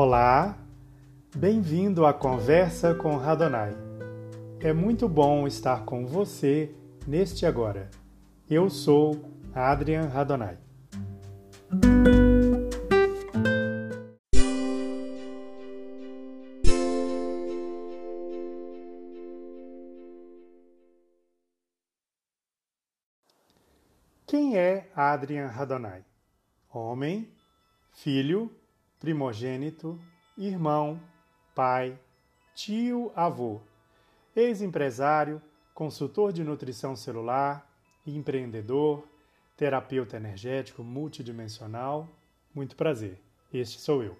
Olá, bem-vindo à Conversa com Radonai. É muito bom estar com você neste agora. Eu sou Adrian Radonai. Quem é Adrian Radonai? Homem, filho, primogênito, irmão, pai, tio, avô, ex-empresário, consultor de nutrição celular, empreendedor, terapeuta energético multidimensional. Muito prazer, este sou eu.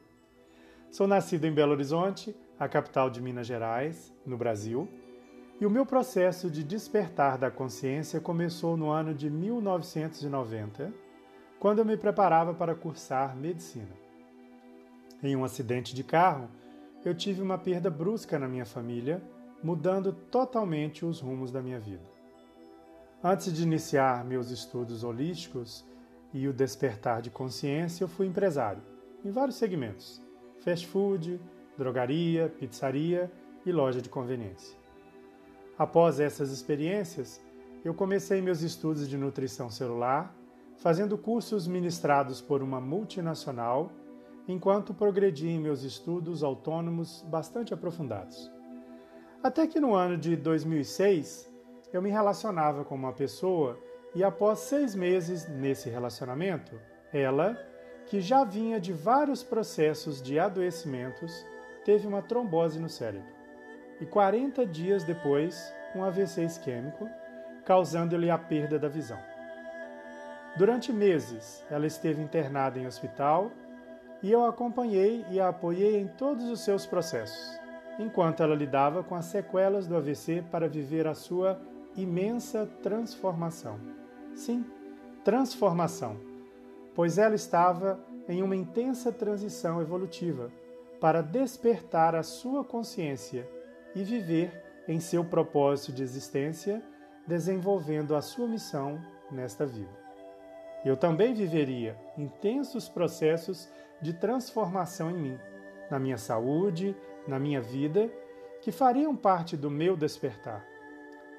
Sou nascido em Belo Horizonte, a capital de Minas Gerais, no Brasil, e o meu processo de despertar da consciência começou no ano de 1990, quando eu me preparava para cursar medicina. Em um acidente de carro, eu tive uma perda brusca na minha família, mudando totalmente os rumos da minha vida. Antes de iniciar meus estudos holísticos e o despertar de consciência, eu fui empresário em vários segmentos: fast food, drogaria, pizzaria e loja de conveniência. Após essas experiências, eu comecei meus estudos de nutrição celular, fazendo cursos ministrados por uma multinacional enquanto progredi em meus estudos autônomos bastante aprofundados. Até que no ano de 2006 eu me relacionava com uma pessoa e após seis meses nesse relacionamento, ela, que já vinha de vários processos de adoecimentos, teve uma trombose no cérebro. E 40 dias depois, um AVC isquêmico, causando-lhe a perda da visão. Durante meses, ela esteve internada em hospital e eu a acompanhei e a apoiei em todos os seus processos, enquanto ela lidava com as sequelas do AVC para viver a sua imensa transformação. Sim, transformação, pois ela estava em uma intensa transição evolutiva para despertar a sua consciência e viver em seu propósito de existência, desenvolvendo a sua missão nesta vida. Eu também viveria intensos processos de transformação em mim, na minha saúde, na minha vida, que fariam parte do meu despertar.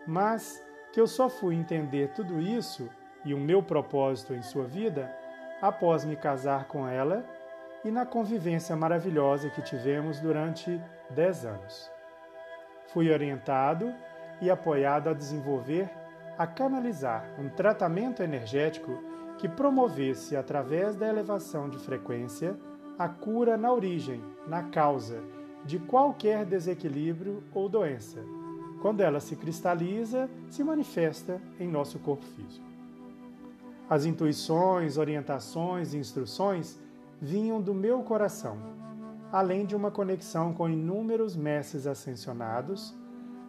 Mas que eu só fui entender tudo isso e o meu propósito em sua vida após me casar com ela e na convivência maravilhosa que tivemos durante dez anos. Fui orientado e apoiado a desenvolver, a canalizar um tratamento energético que promovesse, através da elevação de frequência, a cura na origem, na causa, de qualquer desequilíbrio ou doença. Quando ela se cristaliza, se manifesta em nosso corpo físico. As intuições, orientações e instruções vinham do meu coração, além de uma conexão com inúmeros mestres ascensionados,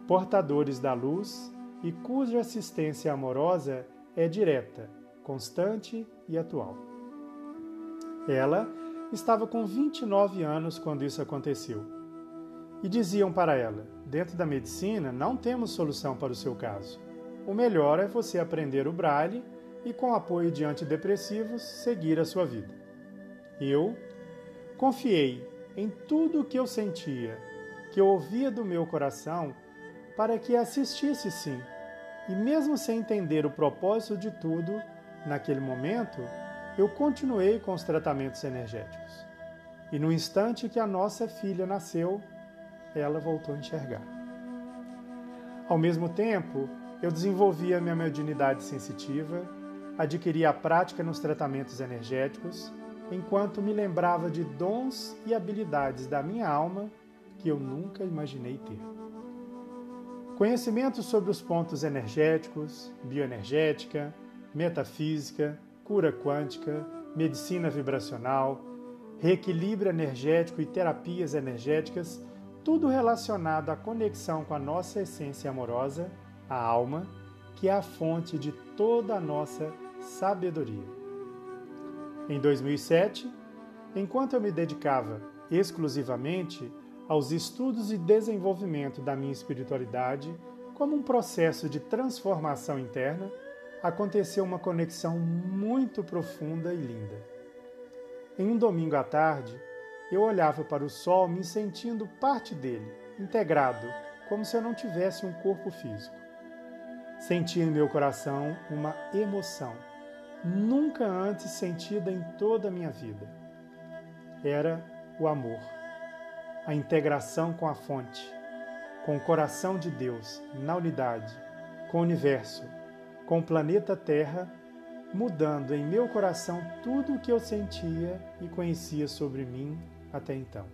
portadores da luz e cuja assistência amorosa é direta constante e atual. Ela estava com 29 anos quando isso aconteceu. E diziam para ela: dentro da medicina não temos solução para o seu caso. O melhor é você aprender o braille e, com apoio de antidepressivos, seguir a sua vida. Eu confiei em tudo o que eu sentia, que eu ouvia do meu coração, para que assistisse sim. E mesmo sem entender o propósito de tudo, Naquele momento, eu continuei com os tratamentos energéticos. E no instante que a nossa filha nasceu, ela voltou a enxergar. Ao mesmo tempo, eu desenvolvi a minha mediunidade sensitiva, adquiri a prática nos tratamentos energéticos, enquanto me lembrava de dons e habilidades da minha alma que eu nunca imaginei ter. Conhecimento sobre os pontos energéticos, bioenergética, metafísica, cura quântica, medicina vibracional, reequilíbrio energético e terapias energéticas, tudo relacionado à conexão com a nossa essência amorosa, a alma, que é a fonte de toda a nossa sabedoria. Em 2007, enquanto eu me dedicava exclusivamente aos estudos e desenvolvimento da minha espiritualidade como um processo de transformação interna, aconteceu uma conexão muito profunda e linda. Em um domingo à tarde, eu olhava para o sol me sentindo parte dele, integrado, como se eu não tivesse um corpo físico. Sentia em meu coração uma emoção, nunca antes sentida em toda a minha vida. Era o amor, a integração com a fonte, com o coração de Deus, na unidade, com o universo, com o planeta Terra, mudando em meu coração tudo o que eu sentia e conhecia sobre mim até então.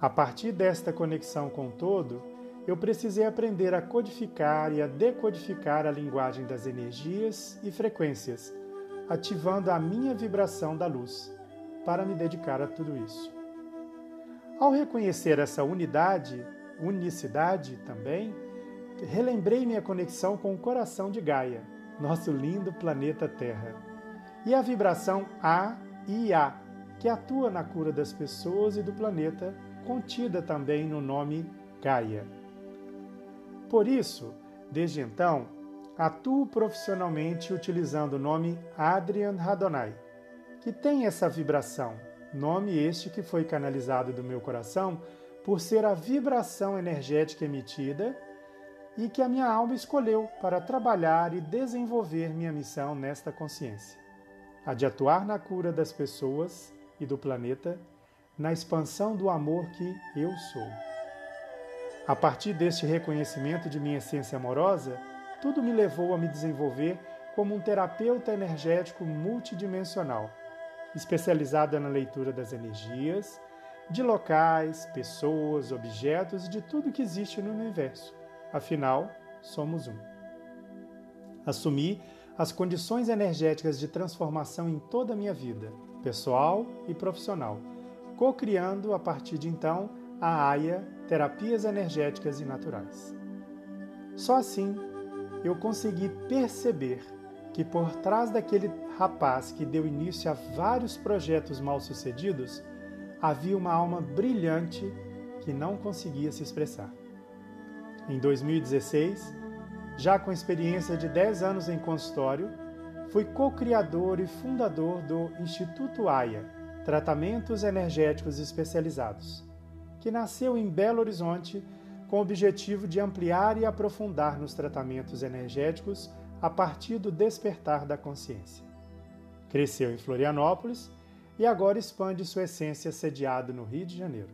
A partir desta conexão com o todo, eu precisei aprender a codificar e a decodificar a linguagem das energias e frequências, ativando a minha vibração da luz, para me dedicar a tudo isso. Ao reconhecer essa unidade, unicidade também, relembrei minha conexão com o coração de Gaia, nosso lindo planeta Terra, e a vibração A e A, que atua na cura das pessoas e do planeta, contida também no nome Gaia. Por isso, desde então, atuo profissionalmente utilizando o nome Adrian Radonai, que tem essa vibração, nome este que foi canalizado do meu coração por ser a vibração energética emitida e que a minha alma escolheu para trabalhar e desenvolver minha missão nesta consciência, a de atuar na cura das pessoas e do planeta, na expansão do amor que eu sou. A partir deste reconhecimento de minha essência amorosa, tudo me levou a me desenvolver como um terapeuta energético multidimensional, especializada na leitura das energias, de locais, pessoas, objetos e de tudo que existe no universo. Afinal, somos um. Assumi as condições energéticas de transformação em toda a minha vida, pessoal e profissional, co-criando a partir de então a AIA Terapias Energéticas e Naturais. Só assim eu consegui perceber que por trás daquele rapaz que deu início a vários projetos mal-sucedidos, havia uma alma brilhante que não conseguia se expressar. Em 2016, já com experiência de 10 anos em consultório, fui co-criador e fundador do Instituto AIA, Tratamentos Energéticos Especializados, que nasceu em Belo Horizonte com o objetivo de ampliar e aprofundar nos tratamentos energéticos a partir do despertar da consciência. Cresceu em Florianópolis e agora expande sua essência sediado no Rio de Janeiro.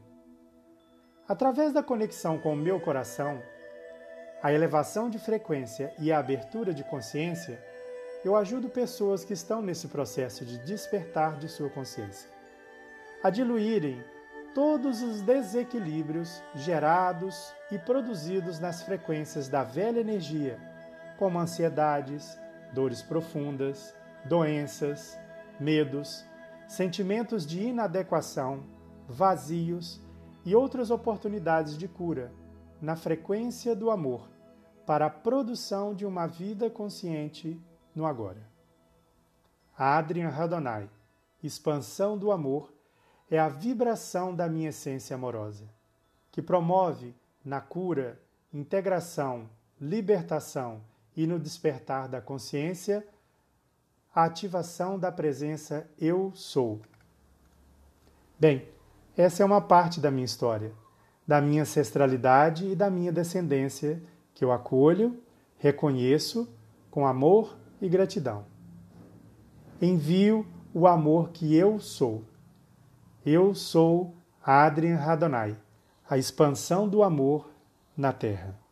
Através da conexão com o meu coração, a elevação de frequência e a abertura de consciência, eu ajudo pessoas que estão nesse processo de despertar de sua consciência. A diluírem todos os desequilíbrios gerados e produzidos nas frequências da velha energia, como ansiedades, dores profundas, doenças, medos, sentimentos de inadequação, vazios e outras oportunidades de cura, na frequência do amor, para a produção de uma vida consciente no agora. Adrian Radonai, Expansão do Amor, é a vibração da minha essência amorosa, que promove na cura, integração, libertação e no despertar da consciência a ativação da presença Eu Sou. Bem, essa é uma parte da minha história, da minha ancestralidade e da minha descendência que eu acolho, reconheço com amor e gratidão. Envio o amor que eu sou. Eu sou Adrian Radonai, a expansão do amor na Terra.